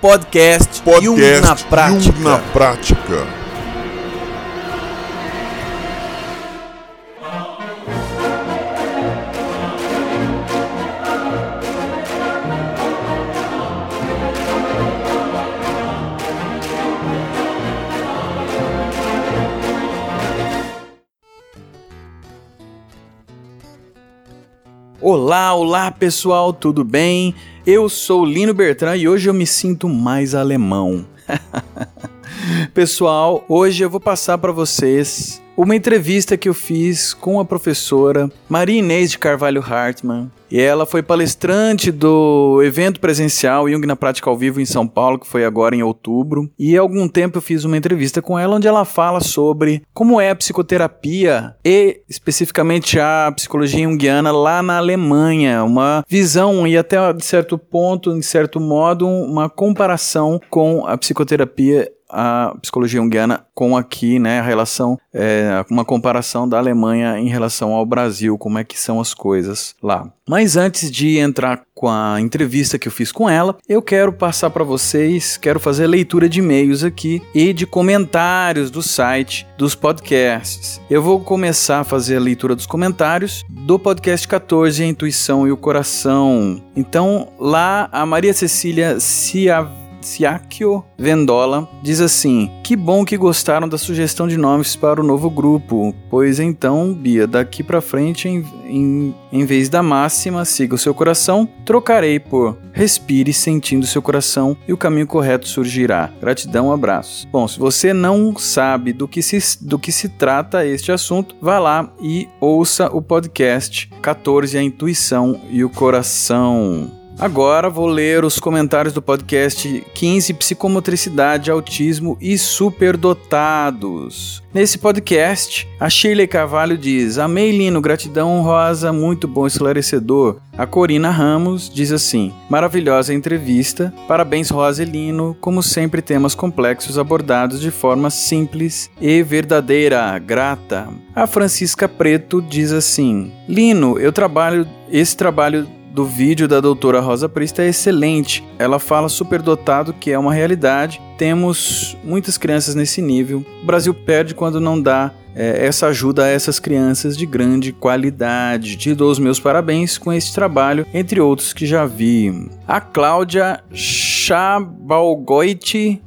Podcast, Podcast Jung na prática. Jung na prática. Olá, olá pessoal, tudo bem? Eu sou Lino Bertrand e hoje eu me sinto mais alemão. Pessoal, hoje eu vou passar para vocês uma entrevista que eu fiz com a professora Maria Inês de Carvalho Hartmann. E ela foi palestrante do evento presencial Jung na Prática ao Vivo em São Paulo, que foi agora em outubro. E há algum tempo eu fiz uma entrevista com ela onde ela fala sobre como é a psicoterapia e especificamente a psicologia junguiana lá na Alemanha. Uma visão e até de certo ponto, em certo modo, uma comparação com a psicoterapia a psicologia junguiana com aqui, né, a relação, é, uma comparação da Alemanha em relação ao Brasil, como é que são as coisas lá. Mas antes de entrar com a entrevista que eu fiz com ela, eu quero passar para vocês, quero fazer leitura de e-mails aqui e de comentários do site dos podcasts. Eu vou começar a fazer a leitura dos comentários do podcast 14, a Intuição e o Coração. Então, lá a Maria Cecília Ciav Siakio Vendola diz assim: Que bom que gostaram da sugestão de nomes para o novo grupo, pois então, Bia, daqui para frente, em, em, em vez da máxima, siga o seu coração, trocarei por respire sentindo seu coração e o caminho correto surgirá. Gratidão, abraços. Bom, se você não sabe do que se, do que se trata este assunto, vá lá e ouça o podcast 14 A Intuição e o Coração. Agora vou ler os comentários do podcast 15 Psicomotricidade, Autismo e Superdotados. Nesse podcast, a Shirley Carvalho diz: Amei Lino, gratidão rosa, muito bom, esclarecedor. A Corina Ramos diz assim: Maravilhosa entrevista, parabéns Rosa e Lino, como sempre temas complexos abordados de forma simples e verdadeira, grata. A Francisca Preto diz assim: Lino, eu trabalho esse trabalho do vídeo da doutora Rosa Prista é excelente. Ela fala superdotado que é uma realidade. Temos muitas crianças nesse nível. O Brasil perde quando não dá é, essa ajuda a essas crianças de grande qualidade. Te dou os meus parabéns com esse trabalho, entre outros que já vi. A Cláudia Chabalgoit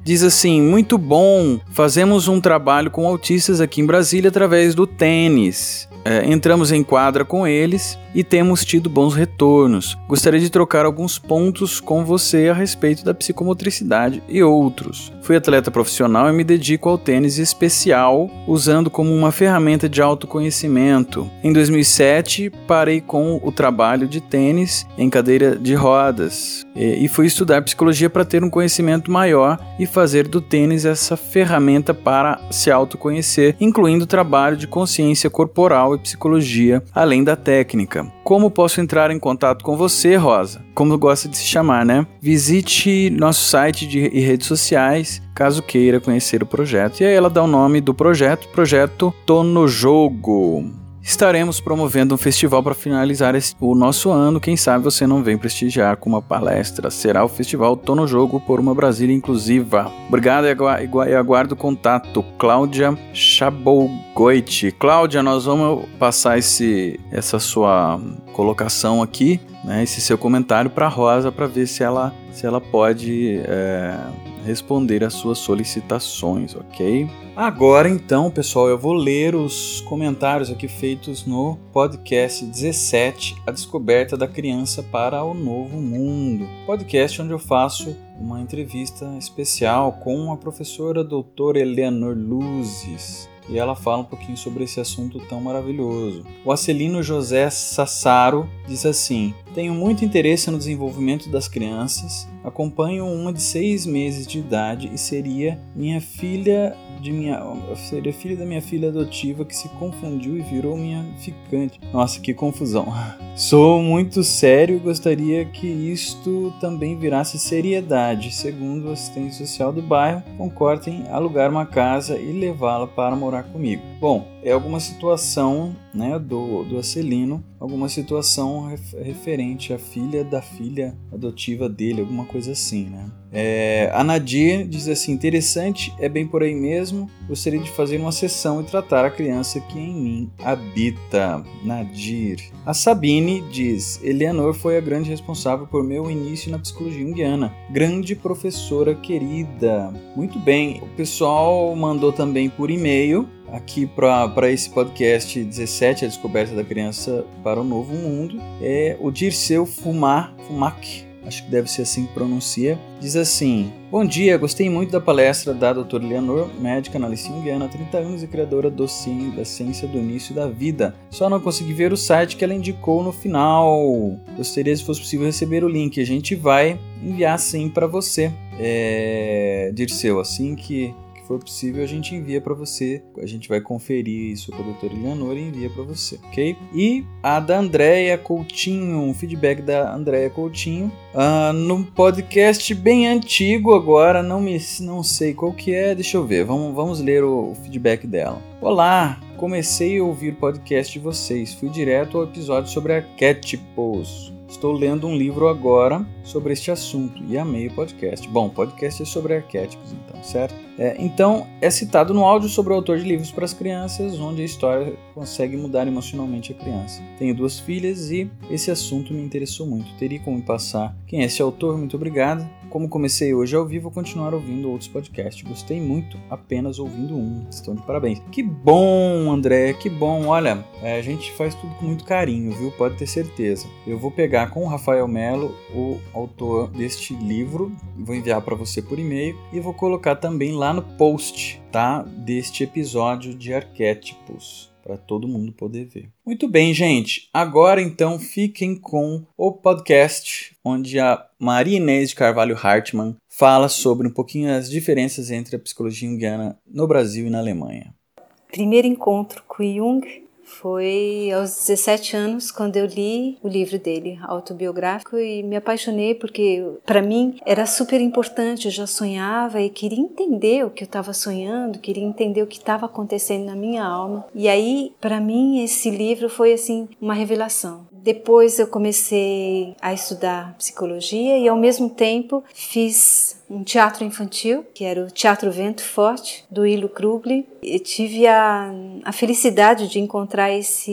diz assim: Muito bom, fazemos um trabalho com autistas aqui em Brasília através do tênis. É, entramos em quadra com eles e temos tido bons retornos. Gostaria de trocar alguns pontos com você a respeito da psicomotricidade e outros. Fui atleta profissional e me dedico ao tênis especial, usando como uma ferramenta de autoconhecimento. Em 2007, parei com o trabalho de tênis em cadeira de rodas e fui estudar psicologia para ter um conhecimento maior e fazer do tênis essa ferramenta para se autoconhecer, incluindo trabalho de consciência corporal e psicologia, além da técnica. Como posso entrar em contato com você, Rosa? Como gosta de se chamar, né? Visite nosso site de, e redes sociais caso queira conhecer o projeto. E aí ela dá o nome do projeto, Projeto Tô no Jogo estaremos promovendo um festival para finalizar o nosso ano. Quem sabe você não vem prestigiar com uma palestra. Será o festival Tô no Jogo por uma Brasília Inclusiva. Obrigado e aguardo o contato. Cláudia Chabolgoit. Cláudia, nós vamos passar esse, essa sua colocação aqui, né, esse seu comentário para Rosa para ver se ela, se ela pode é, responder às suas solicitações, ok? Agora então, pessoal, eu vou ler os comentários aqui feitos no podcast 17, A Descoberta da Criança para o Novo Mundo. Podcast onde eu faço uma entrevista especial com a professora doutora Eleanor Luzes e ela fala um pouquinho sobre esse assunto tão maravilhoso. O Acelino José Sassaro diz assim: Tenho muito interesse no desenvolvimento das crianças, acompanho uma de seis meses de idade e seria minha filha de minha seria filha da minha filha adotiva que se confundiu e virou minha ficante. Nossa, que confusão. Sou muito sério e gostaria que isto também virasse seriedade. Segundo o assistente social do bairro, concorda em alugar uma casa e levá-la para morar comigo. Bom, é alguma situação né, do, do Acelino, alguma situação referente à filha da filha adotiva dele, alguma coisa assim, né? É, a Nadir diz assim: interessante, é bem por aí mesmo. Gostaria de fazer uma sessão e tratar a criança que em mim habita. Nadir. A Sabine diz: Eleanor foi a grande responsável por meu início na psicologia junguiana. Grande professora querida. Muito bem, o pessoal mandou também por e-mail aqui para esse podcast 17, A Descoberta da Criança para o Novo Mundo, é o Dirceu Fumar, Fumac acho que deve ser assim que pronuncia, diz assim: Bom dia, gostei muito da palestra da doutora Leonor, médica analista há 30 anos e criadora do CIM, da ciência do início da vida. Só não consegui ver o site que ela indicou no final. Gostaria, se fosse possível, receber o link. A gente vai enviar sim para você. É, Dirceu, assim que que for possível, a gente envia para você. A gente vai conferir isso com a doutora Eleanor e envia para você, ok? E a da Andréia Coutinho, um feedback da Andréia Coutinho, uh, podcast bem antigo agora, não, me, não sei qual que é, deixa eu ver, vamos, vamos ler o, o feedback dela. Olá, comecei a ouvir o podcast de vocês, fui direto ao episódio sobre arquétipos. Estou lendo um livro agora sobre este assunto e amei o podcast. Bom, podcast é sobre arquétipos, então, certo? É, então, é citado no áudio sobre o autor de livros para as crianças, onde a história consegue mudar emocionalmente a criança. Tenho duas filhas e esse assunto me interessou muito. Teria como me passar quem é esse autor? Muito obrigado. Como comecei hoje ao vivo, vou continuar ouvindo outros podcasts. Gostei muito, apenas ouvindo um. Estão de parabéns. Que bom, André, que bom. Olha, é, a gente faz tudo com muito carinho, viu? Pode ter certeza. Eu vou pegar com o Rafael Melo, o autor deste livro, vou enviar para você por e-mail e vou colocar também lá no post, tá? Deste episódio de arquétipos para todo mundo poder ver. Muito bem, gente. Agora então fiquem com o podcast onde a Maria Inês de Carvalho Hartmann fala sobre um pouquinho as diferenças entre a psicologia junguiana no Brasil e na Alemanha. Primeiro encontro com Jung foi aos 17 anos quando eu li o livro dele, autobiográfico, e me apaixonei porque para mim era super importante. Eu já sonhava e queria entender o que eu estava sonhando, queria entender o que estava acontecendo na minha alma. E aí, para mim, esse livro foi assim uma revelação. Depois eu comecei a estudar psicologia e ao mesmo tempo fiz um teatro infantil, que era o Teatro Vento Forte, do Ilo Krugli. E tive a, a felicidade de encontrar esse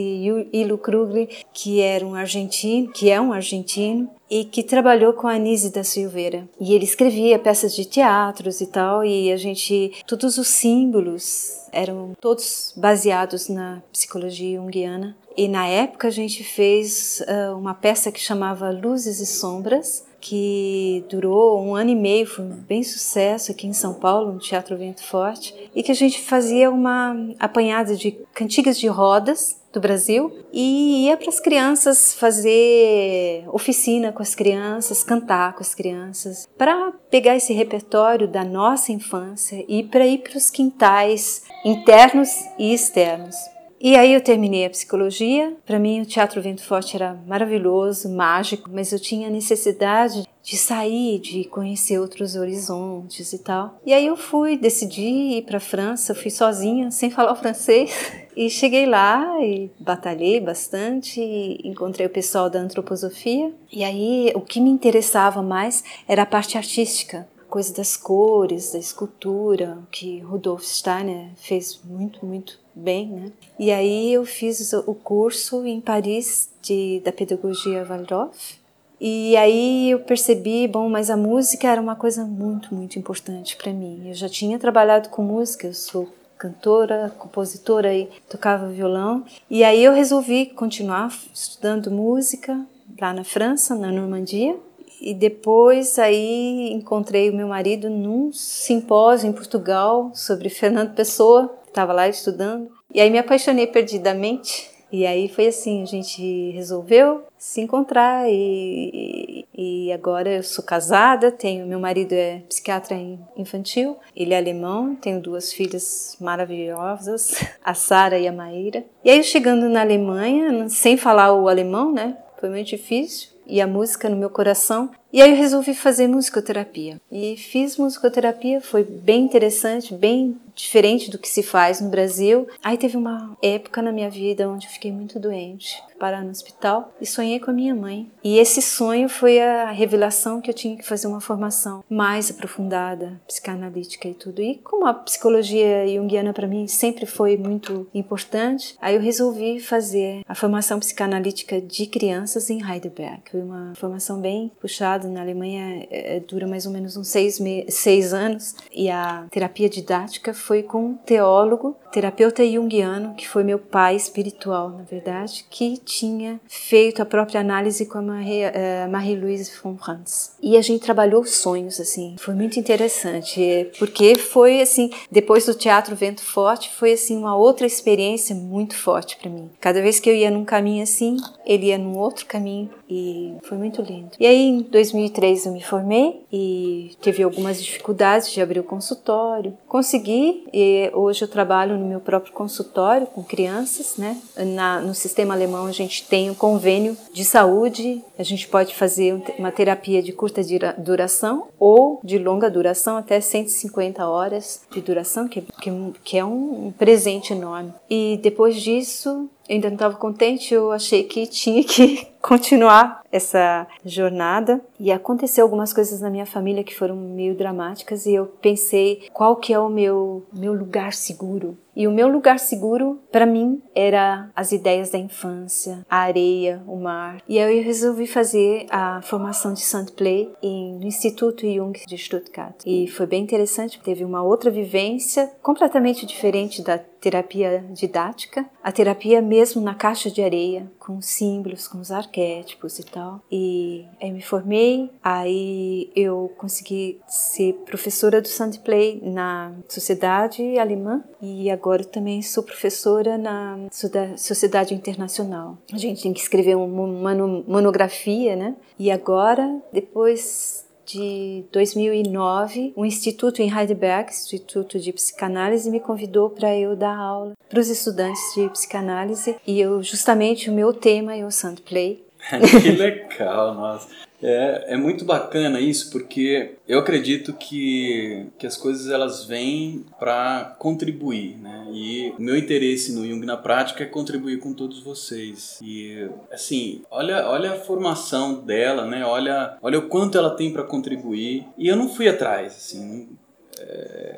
Ilo Krugli, que era um argentino, que é um argentino, e que trabalhou com a Anise da Silveira. E ele escrevia peças de teatros e tal, e a gente, todos os símbolos eram todos baseados na psicologia junguiana. E na época a gente fez uh, uma peça que chamava Luzes e Sombras, que durou um ano e meio, foi um bem sucesso aqui em São Paulo, no Teatro Vento Forte, e que a gente fazia uma apanhada de cantigas de rodas do Brasil e ia para as crianças fazer oficina com as crianças, cantar com as crianças, para pegar esse repertório da nossa infância e para ir para os quintais internos e externos. E aí eu terminei a psicologia. Para mim o Teatro Vento Forte era maravilhoso, mágico, mas eu tinha necessidade de sair, de conhecer outros horizontes e tal. E aí eu fui, decidi ir para a França, eu fui sozinha, sem falar o francês. E cheguei lá e batalhei bastante, encontrei o pessoal da antroposofia. E aí o que me interessava mais era a parte artística, coisa das cores, da escultura, que Rudolf Steiner fez muito, muito bem, né? E aí eu fiz o curso em Paris de, da pedagogia Waldorf. E aí eu percebi, bom, mas a música era uma coisa muito, muito importante para mim. Eu já tinha trabalhado com música, eu sou cantora, compositora e tocava violão. E aí eu resolvi continuar estudando música lá na França, na Normandia. E depois aí encontrei o meu marido num simpósio em Portugal sobre Fernando Pessoa, estava lá estudando. E aí me apaixonei perdidamente. E aí foi assim, a gente resolveu se encontrar e, e agora eu sou casada, tenho meu marido é psiquiatra infantil, ele é alemão, tenho duas filhas maravilhosas, a Sara e a Maíra. E aí chegando na Alemanha, sem falar o alemão, né? Foi muito difícil e a música no meu coração E aí eu resolvi fazer musicoterapia. E fiz musicoterapia, foi bem interessante, bem diferente do que se faz no Brasil. Aí teve uma época na minha vida onde eu fiquei muito doente, parar no hospital e sonhei com a minha mãe. E esse sonho foi a revelação que eu tinha que fazer uma formação mais aprofundada, psicanalítica e tudo. E como a psicologia junguiana para mim sempre foi muito importante, aí eu resolvi fazer a formação psicanalítica de crianças em Heidelberg. Foi uma formação bem puxada. Na Alemanha é, dura mais ou menos uns seis, seis anos. E a terapia didática foi com um teólogo, terapeuta junguiano, que foi meu pai espiritual, na verdade, que tinha feito a própria análise com a eh, Marie-Louise von Franz. E a gente trabalhou sonhos, assim, foi muito interessante, porque foi, assim, depois do Teatro Vento Forte, foi, assim, uma outra experiência muito forte para mim. Cada vez que eu ia num caminho assim, ele ia num outro caminho e foi muito lindo. E aí, em 2003, eu me formei e tive algumas dificuldades de abrir o consultório. Consegui e hoje eu trabalho no meu próprio consultório com crianças, né? Na, no sistema alemão a gente tem um convênio de saúde, a gente pode fazer uma terapia de curta duração ou de longa duração, até 150 horas de duração, que, que, que é um presente enorme. E depois disso, ainda não estava contente, eu achei que tinha que continuar essa jornada e aconteceu algumas coisas na minha família que foram meio dramáticas e eu pensei qual que é o meu meu lugar seguro e o meu lugar seguro, para mim, era as ideias da infância, a areia, o mar. E aí eu resolvi fazer a formação de St. Play no Instituto Jung de Stuttgart. E foi bem interessante, teve uma outra vivência completamente diferente da terapia didática, a terapia mesmo na caixa de areia, com os símbolos, com os arquétipos e tal. E aí me formei, aí eu consegui ser professora do St. Play na Sociedade Alemã e agora também sou professora na Sociedade Internacional. A gente tem que escrever uma monografia, né? E agora, depois de 2009, um instituto em Heidelberg, Instituto de Psicanálise, me convidou para eu dar aula para os estudantes de psicanálise e eu justamente o meu tema é o Sandplay. que legal, nossa. É, é muito bacana isso, porque eu acredito que, que as coisas elas vêm para contribuir, né? E o meu interesse no Jung na prática é contribuir com todos vocês. E assim, olha, olha a formação dela, né? Olha, olha o quanto ela tem para contribuir. E eu não fui atrás, assim,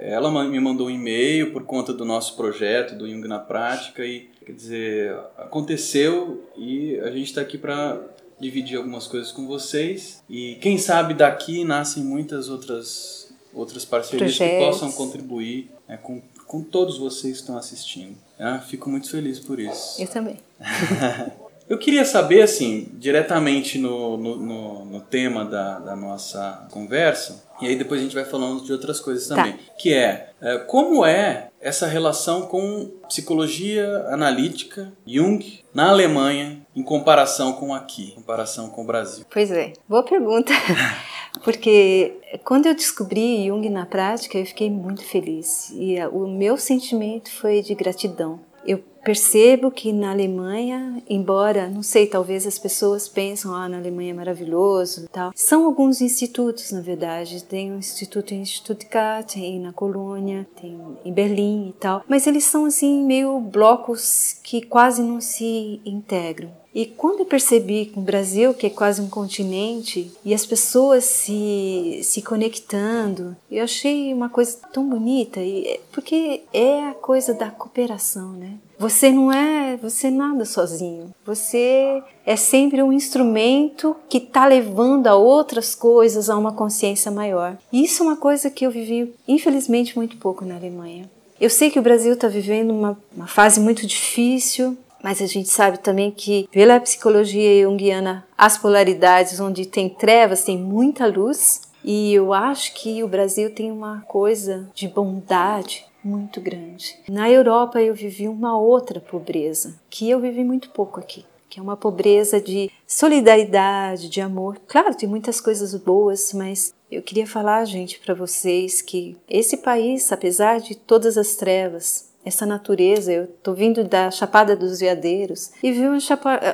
ela me mandou um e-mail por conta do nosso projeto do Jung na prática e quer dizer aconteceu e a gente está aqui para dividir algumas coisas com vocês. E quem sabe daqui nascem muitas outras, outras parcerias Projetos. que possam contribuir né, com, com todos vocês que estão assistindo. Né? Fico muito feliz por isso. Eu também. Eu queria saber, assim, diretamente no, no, no, no tema da, da, nossa conversa, e aí depois a gente vai falando de outras coisas tá. também, tá. que é, é, como é essa relação com psicologia analítica, Jung, na Alemanha, em comparação com aqui, em comparação com o Brasil? Pois é, boa pergunta. Porque quando eu descobri Jung na prática, eu fiquei muito feliz. E o meu sentimento foi de gratidão. Eu percebo que na Alemanha, embora, não sei, talvez as pessoas pensam, ah, na Alemanha é maravilhoso e tal, são alguns institutos, na verdade. Tem um instituto em Stuttgart, tem na Colônia, tem em Berlim e tal, mas eles são assim meio blocos que quase não se integram. E quando eu percebi que o Brasil, que é quase um continente, e as pessoas se, se conectando, eu achei uma coisa tão bonita, e, porque é a coisa da cooperação, né? Você não é, você nada sozinho. Você é sempre um instrumento que está levando a outras coisas a uma consciência maior. E isso é uma coisa que eu vivi, infelizmente, muito pouco na Alemanha. Eu sei que o Brasil está vivendo uma, uma fase muito difícil, mas a gente sabe também que, pela psicologia junguiana, as polaridades onde tem trevas, tem muita luz. E eu acho que o Brasil tem uma coisa de bondade muito grande. Na Europa eu vivi uma outra pobreza, que eu vivi muito pouco aqui, que é uma pobreza de solidariedade, de amor. Claro, tem muitas coisas boas, mas eu queria falar, gente, para vocês que esse país, apesar de todas as trevas, essa natureza. Eu tô vindo da Chapada dos Veadeiros e vi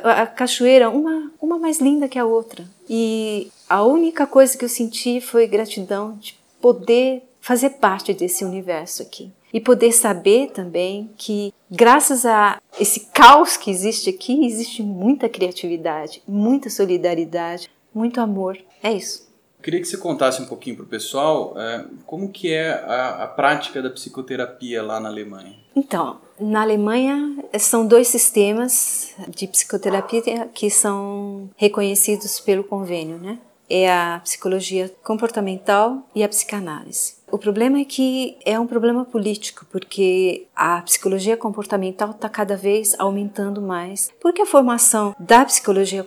a cachoeira, uma, uma mais linda que a outra. E a única coisa que eu senti foi gratidão de poder fazer parte desse universo aqui. E poder saber também que, graças a esse caos que existe aqui, existe muita criatividade, muita solidariedade, muito amor. É isso. Queria que você contasse um pouquinho para o pessoal é, como que é a, a, prática da psicoterapia lá na Alemanha. Então, na Alemanha são dois sistemas de psicoterapia que são reconhecidos pelo convênio, né? É a psicologia comportamental e a psicanálise. O problema é que é um problema político, porque a psicologia comportamental está cada vez aumentando mais, porque a formação da psicologia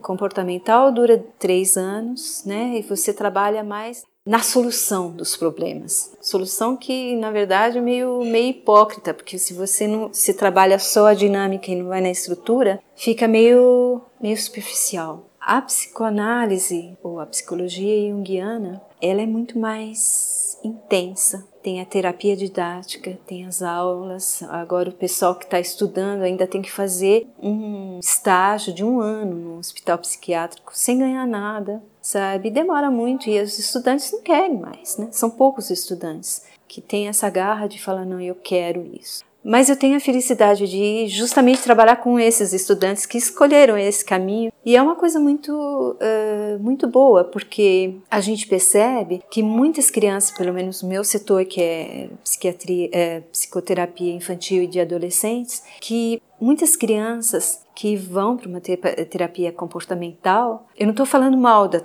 comportamental dura três anos, né? E você trabalha mais na solução dos problemas. Solução que, na verdade, é meio, meio hipócrita, porque se você não se trabalha só a dinâmica e não vai na estrutura, fica meio, meio superficial. A psicoanálise ou a psicologia junguiana, ela é muito mais intensa. Tem a terapia didática, tem as aulas. Agora o pessoal que está estudando ainda tem que fazer um estágio de um ano no hospital psiquiátrico sem ganhar nada, sabe? Demora muito e os estudantes não querem mais, né? São poucos estudantes que têm essa garra de falar não, eu quero isso. Mas eu tenho a felicidade de justamente trabalhar com esses estudantes que escolheram esse caminho. E é uma coisa muito, uh, muito boa porque a gente percebe que muitas crianças, pelo menos no meu setor que é psiquiatria, é, psicoterapia infantil e de adolescentes, que muitas crianças que vão para uma terapia comportamental, eu não estou falando mal da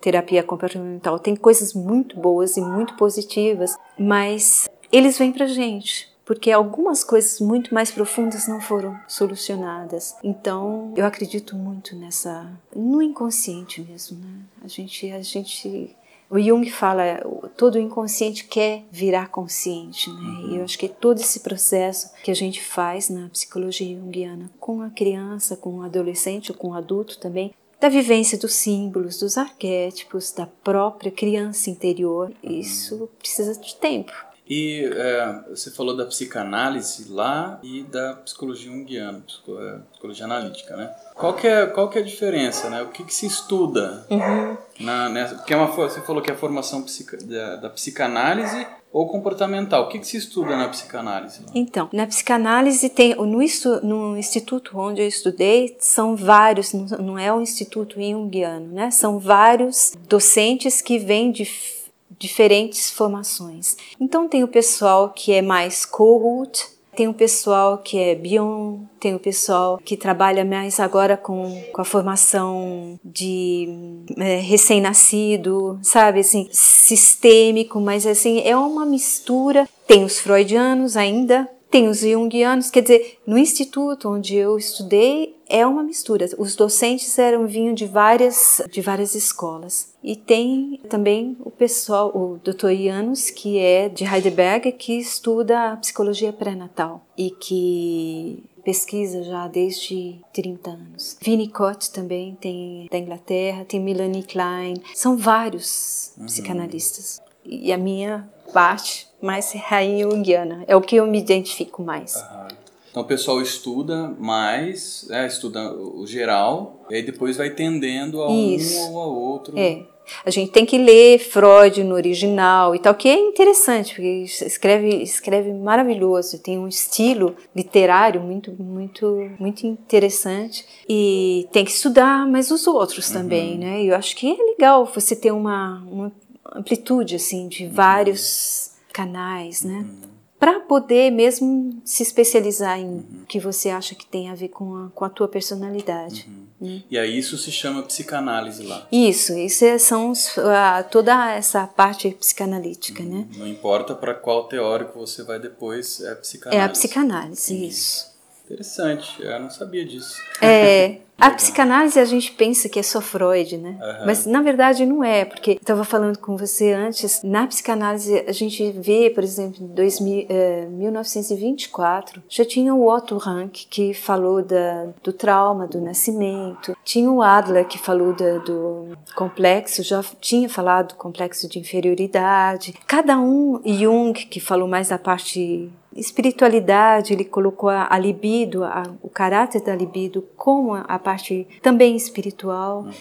terapia comportamental, tem coisas muito boas e muito positivas, mas eles vêm para gente porque algumas coisas muito mais profundas não foram solucionadas. Então, eu acredito muito nessa no inconsciente mesmo, né? A gente a gente o Jung fala, todo o inconsciente quer virar consciente, né? Uhum. E eu acho que todo esse processo que a gente faz na psicologia junguiana com a criança, com o adolescente ou com o adulto também, da vivência dos símbolos, dos arquétipos, da própria criança interior, isso precisa de tempo. E é, você falou da psicanálise lá e da psicologia junguiana, é, psicologia analítica, né? Qual que é, qual que é a diferença, né? O que, que se estuda uhum. na, nessa... Porque é uma, você falou que é a formação psica, da, da psicanálise ou comportamental. O que, que, se estuda na psicanálise? Então, na psicanálise tem no, no instituto onde eu estudei são vários, não é um instituto junguiano, né? São vários docentes que vêm de diferentes formações. Então tem o pessoal que é mais Kohut, tem o pessoal que é Bion, tem o pessoal que trabalha mais agora com, com a formação de é, recém-nascido, sabe, assim, sistêmico, mas assim, é uma mistura. Tem os freudianos ainda, tem os junguianos, quer dizer, no instituto onde eu estudei é uma mistura. Os docentes eram vinham de várias de várias escolas. E tem também o pessoal, o Dr. Janus, que é de Heidelberg, que estuda a psicologia pré-natal e que pesquisa já desde 30 anos. Winnicott também tem da Inglaterra, tem Melanie Klein, são vários uhum. psicanalistas. E a minha parte mais rainha junguiana. É o que eu me identifico mais. Uhum. Então o pessoal estuda mais, é, estuda o geral, e aí depois vai tendendo a Isso. um ou a outro. É. A gente tem que ler Freud no original e tal, que é interessante, porque escreve, escreve maravilhoso, tem um estilo literário muito, muito, muito interessante. E tem que estudar mais os outros uhum. também, né? E eu acho que é legal você ter uma, uma amplitude, assim, de vários canais, né? Uhum. Para poder mesmo se especializar em uhum. que você acha que tem a ver com a, com a tua personalidade. Uhum. Né? E aí isso se chama psicanálise lá. Isso, isso é, são uh, toda essa parte psicanalítica, né? Não importa para qual teórico você vai depois, é a psicanálise. É a psicanálise, isso. Interessante, eu não sabia disso. É, a psicanálise a gente pensa que é só Freud, né? Uhum. Mas na verdade não é, porque eu estava falando com você antes, na psicanálise a gente vê, por exemplo, em 2000, eh, 1924, já tinha o Otto Rank que falou da, do trauma do nascimento, tinha o Adler que falou da, do complexo, já tinha falado do complexo de inferioridade, cada um, Jung que falou mais da parte espiritualidade, ele colocou a, a libido, a, o caráter da libido como a, a parte também espiritual. Uhum.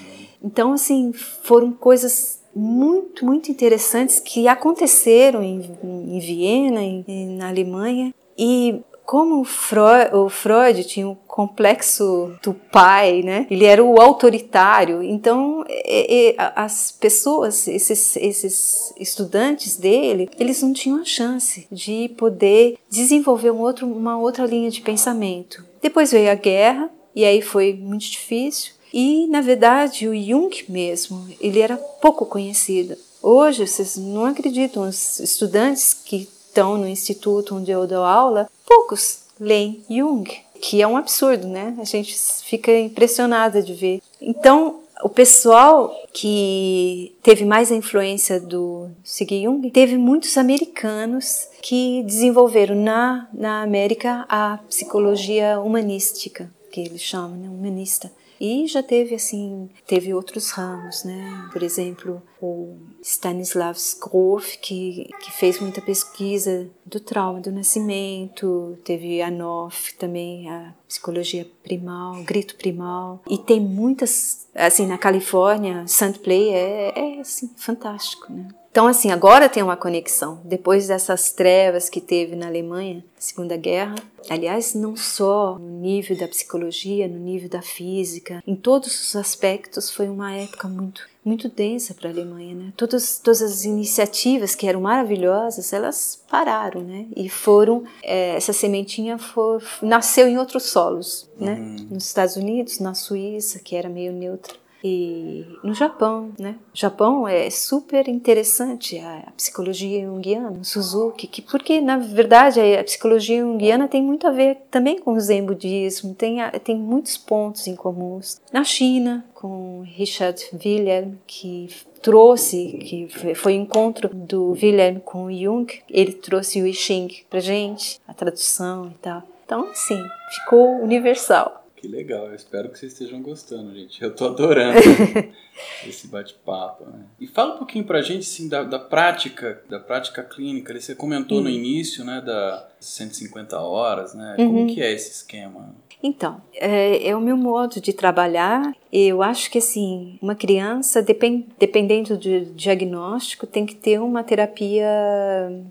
Então, assim, foram coisas muito, muito interessantes que aconteceram em, em Viena, em, na Alemanha. E como o Freud, o Freud tinha o um complexo do pai, né? Ele era o autoritário. Então, é, é, as pessoas, esses, esses estudantes dele, eles não tinham a chance de poder desenvolver um outro, uma outra linha de pensamento. Depois veio a guerra e aí foi muito difícil. E, na verdade, o Jung mesmo, ele era pouco conhecido. Hoje, vocês não acreditam, os estudantes que estão no instituto onde eu dou aula, poucos leem Jung, que é um absurdo, né? A gente fica impressionada de ver. Então, o pessoal que teve mais a influência do Sigmund Jung, teve muitos americanos que desenvolveram na, na América a psicologia humanística, que eles chamam, né? humanista. E já teve assim, teve outros ramos, né? Por exemplo, o Stanislav Grof, que, que fez muita pesquisa do trauma do nascimento, teve a NOF também, a psicologia primal, grito primal, e tem muitas, assim, na Califórnia, St. Play é, é assim, fantástico, né? Então, assim, agora tem uma conexão. Depois dessas trevas que teve na Alemanha, Segunda Guerra, aliás, não só no nível da psicologia, no nível da física, em todos os aspectos, foi uma época muito, muito densa para a Alemanha, né? Todas, todas as iniciativas que eram maravilhosas, elas pararam, né? E foram, é, essa sementinha for, nasceu em outros solos, né? Uhum. Nos Estados Unidos, na Suíça, que era meio neutra e no Japão, né? O Japão é super interessante a, psicologia junguiana, o Suzuki, que, porque na verdade a psicologia junguiana tem muito a ver também com o Zen budismo, tem, tem muitos pontos em comuns. Na China, com Richard Wilhelm, que trouxe, que foi o encontro do Wilhelm com o Jung, ele trouxe o I Ching pra gente, a tradução e tal. Então, assim, ficou universal. Que legal, eu espero que vocês estejam gostando, gente. Eu tô adorando esse bate-papo. Né? E fala um pouquinho pra gente assim, da, da prática, da prática clínica. Você comentou uhum. no início, né, da 150 horas, né? Uhum. Como que é esse esquema? Então, é, é, o meu modo de trabalhar. Eu acho que assim, uma criança, depend, dependendo do diagnóstico, tem que ter uma terapia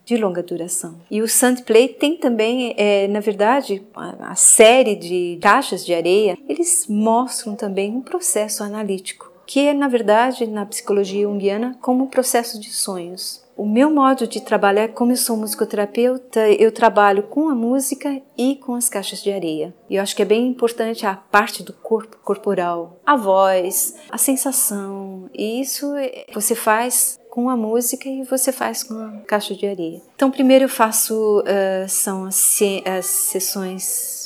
de longa duração. E o Sandplay tem também, é, na verdade, a, a série de caixas de areia, eles mostram também um processo analítico, que é, na verdade, na psicologia junguiana, como um processo de sonhos. O meu modo de trabalhar, como eu sou musicoterapeuta, eu trabalho com a música e com as caixas de areia. E eu acho que é bem importante a parte do corpo corporal, a voz, a sensação. E isso você faz com a música e você faz com a caixa de areia. Então, primeiro eu faço uh, são as, as sessões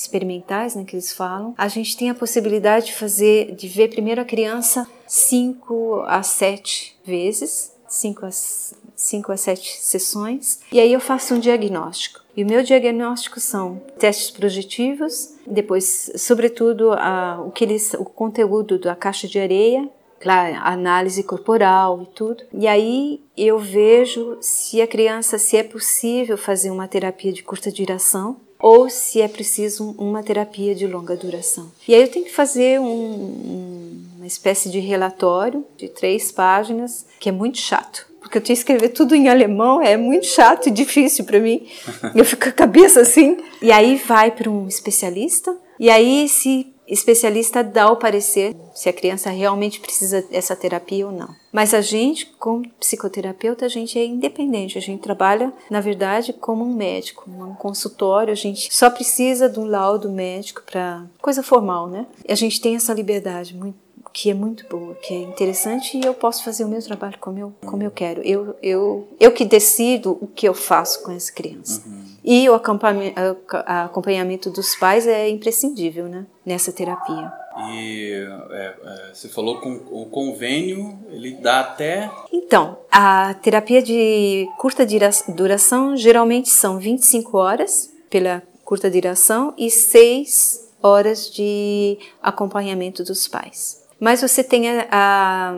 experimentais, né, que eles falam. A gente tem a possibilidade de fazer, de ver primeiro a criança cinco a sete vezes 5 a, 5 a 7 sessões, e aí eu faço um diagnóstico. E o meu diagnóstico são testes projetivos, depois, sobretudo, a, o, que eles, o conteúdo da caixa de areia, claro, análise corporal e tudo. E aí eu vejo se a criança, se é possível fazer uma terapia de curta duração ou se é preciso uma terapia de longa duração. E aí eu tenho que fazer um, um espécie de relatório de três páginas, que é muito chato. Porque eu tinha que escrever tudo em alemão, é muito chato e difícil para mim. Eu fico com a cabeça assim. E aí vai para um especialista, e aí esse especialista dá o parecer se a criança realmente precisa dessa terapia ou não. Mas a gente, como psicoterapeuta, a gente é independente, a gente trabalha, na verdade, como um médico, um consultório, a gente só precisa de um laudo médico para coisa formal, né? E a gente tem essa liberdade muito que é muito boa, que é interessante e eu posso fazer o meu trabalho como eu, como eu quero. Eu, eu, eu que decido o que eu faço com essa criança. Uhum. E o acompanhamento dos pais é imprescindível né, nessa terapia. E é, é, você falou com o convênio, ele dá até. Então, a terapia de curta duração geralmente são 25 horas pela curta duração e 6 horas de acompanhamento dos pais. Mas você tem a, a,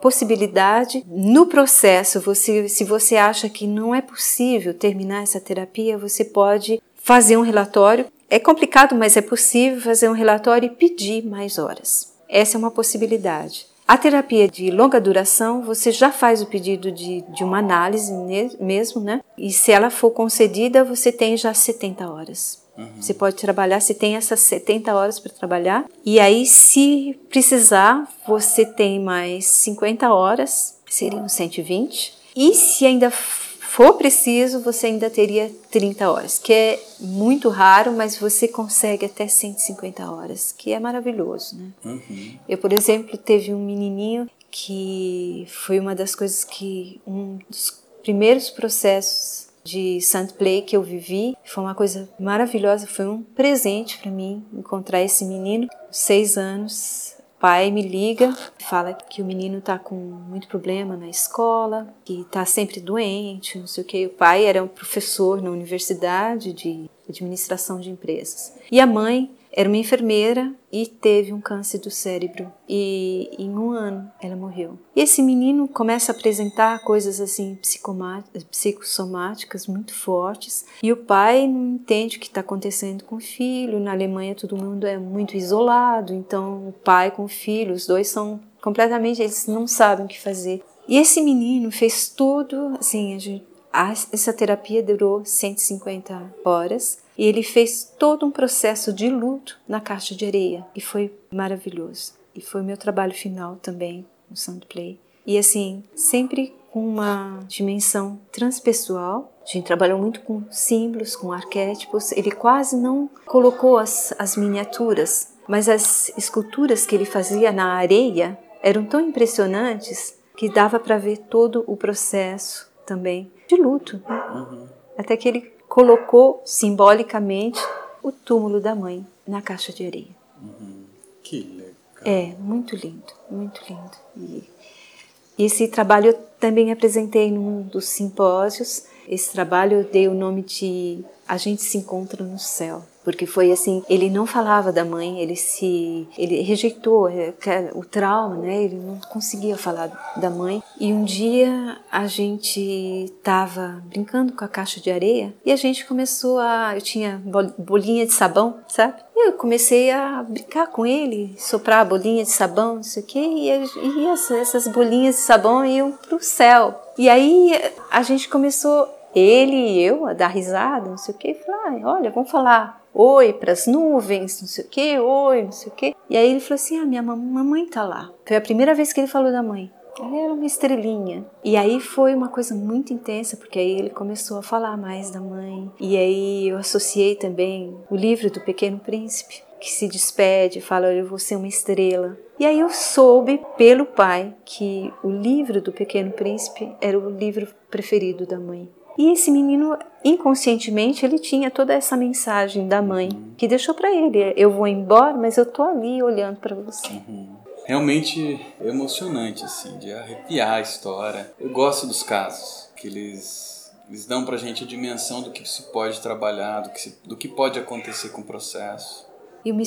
possibilidade no processo, você, se você acha que não é possível terminar essa terapia, você pode fazer um relatório. É complicado, mas é possível fazer um relatório e pedir mais horas. Essa é uma possibilidade. A terapia de longa duração, você já faz o pedido de, de uma análise mesmo, né? E se ela for concedida, você tem já 70 horas. Uhum. Você pode trabalhar, você tem essas 70 horas para trabalhar. E aí, se precisar, você tem mais 50 horas, seriam 120. E se ainda for preciso, você ainda teria 30 horas, que é muito raro, mas você consegue até 150 horas, que é maravilhoso, né? Uhum. Eu, por exemplo, teve um menininho que foi uma das coisas que um dos primeiros processos de Play que eu vivi foi uma coisa maravilhosa, foi um presente para mim encontrar esse menino, seis anos, pai me liga, fala que o menino tá com muito problema na escola, que tá sempre doente, não sei o que. O pai era um professor na universidade de administração de empresas. E a mãe era uma enfermeira e teve um câncer do cérebro e em um ano ela morreu. E esse menino começa a apresentar coisas assim psicossomáticas muito fortes e o pai não entende o que está acontecendo com o filho. Na Alemanha todo mundo é muito isolado, então o pai com o filho, os dois são completamente, eles não sabem o que fazer. E esse menino fez tudo, assim, a gente, essa terapia durou 150 horas e ele fez todo um processo de luto na caixa de areia e foi maravilhoso. E foi o meu trabalho final também no Soundplay. E assim, sempre com uma dimensão transpessoal. A gente trabalhou muito com símbolos, com arquétipos. Ele quase não colocou as, as miniaturas, mas as esculturas que ele fazia na areia eram tão impressionantes que dava para ver todo o processo também de luto. Né? Uhum. Até que ele colocou simbolicamente o túmulo da mãe na caixa de areia. Uhum. Que legal. É, muito lindo, muito lindo. E esse trabalho eu também apresentei num dos simpósios. Esse trabalho eu dei o nome de A gente se encontra no céu porque foi assim, ele não falava da mãe, ele se ele rejeitou é, o trauma, né? Ele não conseguia falar da mãe. E um dia a gente estava brincando com a caixa de areia e a gente começou a eu tinha bolinha de sabão, sabe? E eu comecei a brincar com ele, soprar a bolinha de sabão, não sei o quê, e, essas bolinhas de sabão iam pro céu. E aí a gente começou ele e eu a dar risada, não sei o quê, e falar, olha, vamos falar oi para as nuvens, não sei o que, oi, não sei o que. E aí ele falou assim: ah, minha mamãe tá lá. Foi a primeira vez que ele falou da mãe. Ela era uma estrelinha. E aí foi uma coisa muito intensa, porque aí ele começou a falar mais da mãe. E aí eu associei também o livro do Pequeno Príncipe, que se despede, fala: Eu vou ser uma estrela. E aí eu soube pelo pai que o livro do Pequeno Príncipe era o livro preferido da mãe. E esse menino, inconscientemente, ele tinha toda essa mensagem da mãe uhum. que deixou para ele: eu vou embora, mas eu tô ali olhando para você. Uhum. Realmente emocionante, assim, de arrepiar a história. Eu gosto dos casos que eles, eles dão pra gente a dimensão do que se pode trabalhar, do que, se, do que pode acontecer com o processo. E uma,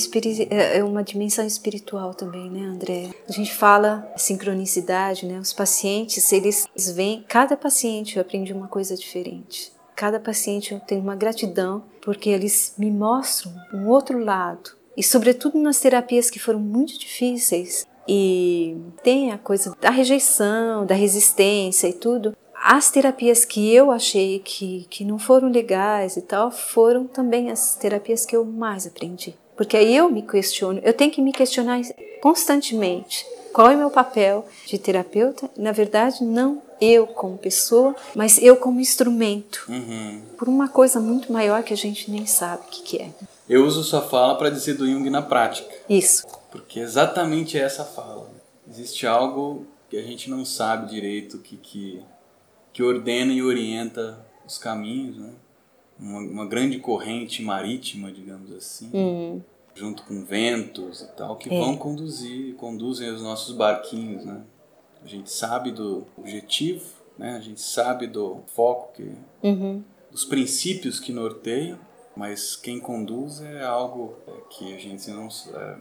é, é uma dimensão espiritual também, né, André? A gente fala sincronicidade, né? Os pacientes, eles, vêm, cada paciente aprende uma coisa diferente. Cada paciente eu tenho uma gratidão porque eles me mostram um outro lado. E sobretudo nas terapias que foram muito difíceis e tem a coisa da rejeição, da resistência e tudo. As terapias que eu achei que, que não foram legais e tal foram também as terapias que eu mais aprendi. Porque aí eu me questiono, eu tenho que me questionar constantemente. Qual é o meu papel de terapeuta? Na verdade, não eu como pessoa, mas eu como instrumento. Uhum. Por uma coisa muito maior que a gente nem sabe o que, que é. Eu uso sua fala para dizer do Jung na prática. Isso. Porque exatamente essa fala. Existe algo que a gente não sabe direito que, que, que ordena e orienta os caminhos, né? Uma, uma grande corrente marítima, digamos assim, uhum. junto com ventos e tal, que é. vão conduzir, conduzem os nossos barquinhos, né? A gente sabe do objetivo, né? A gente sabe do foco que, uhum. dos princípios que norteiam, mas quem conduz é algo que a gente não, é,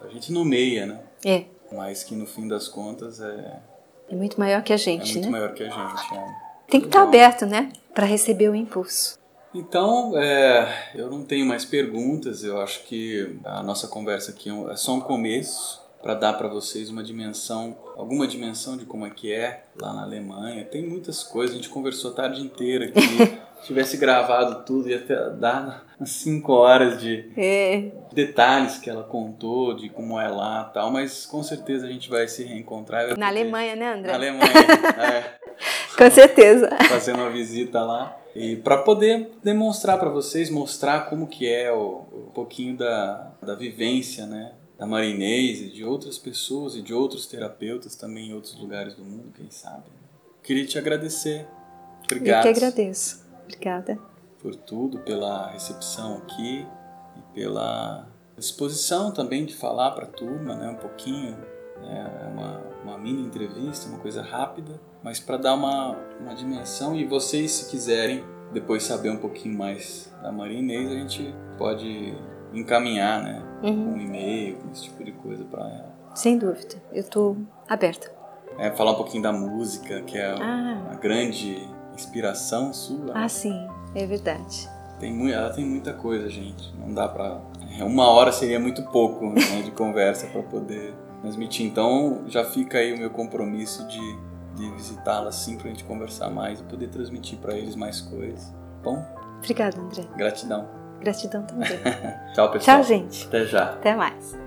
a gente nomeia, né? É. mas que no fim das contas é. É muito maior que a gente, é muito né? maior que a gente. É. Tem que estar tá aberto, né? Para receber o impulso. Então, é, eu não tenho mais perguntas. Eu acho que a nossa conversa aqui é, é só um começo para dar para vocês uma dimensão, alguma dimensão de como é que é lá na Alemanha. Tem muitas coisas. A gente conversou a tarde inteira aqui. Se tivesse gravado tudo, ia ter, dar umas 5 horas de é. detalhes que ela contou, de como é lá tal. Mas com certeza a gente vai se reencontrar. Na Alemanha, né, André? Na Alemanha, é. Com certeza. Fazendo uma visita lá. E para poder demonstrar para vocês, mostrar como que é o, um pouquinho da, da vivência, né? Da Marinês e de outras pessoas e de outros terapeutas também em outros lugares do mundo, quem sabe. Queria te agradecer. Obrigado. Eu que agradeço. Obrigada. Por tudo, pela recepção aqui e pela disposição também de falar para a turma, né? Um pouquinho. É uma, uma mini entrevista, uma coisa rápida mas para dar uma, uma dimensão e vocês, se quiserem depois saber um pouquinho mais da Maria Inês, a gente pode encaminhar, né? Uhum. Um e-mail, esse tipo de coisa para ela. Sem dúvida, eu estou aberta. É, falar um pouquinho da música, que é ah. uma grande inspiração sua. Ah, sim, é verdade. Tem, ela tem muita coisa, gente. Não dá para uma hora seria muito pouco né, de conversa para poder transmitir. Então já fica aí o meu compromisso de de visitá-la assim pra gente conversar mais e poder transmitir para eles mais coisas. Bom? Obrigada, André. Gratidão. Gratidão também. Tchau, pessoal. Tchau, gente. Até já. Até mais.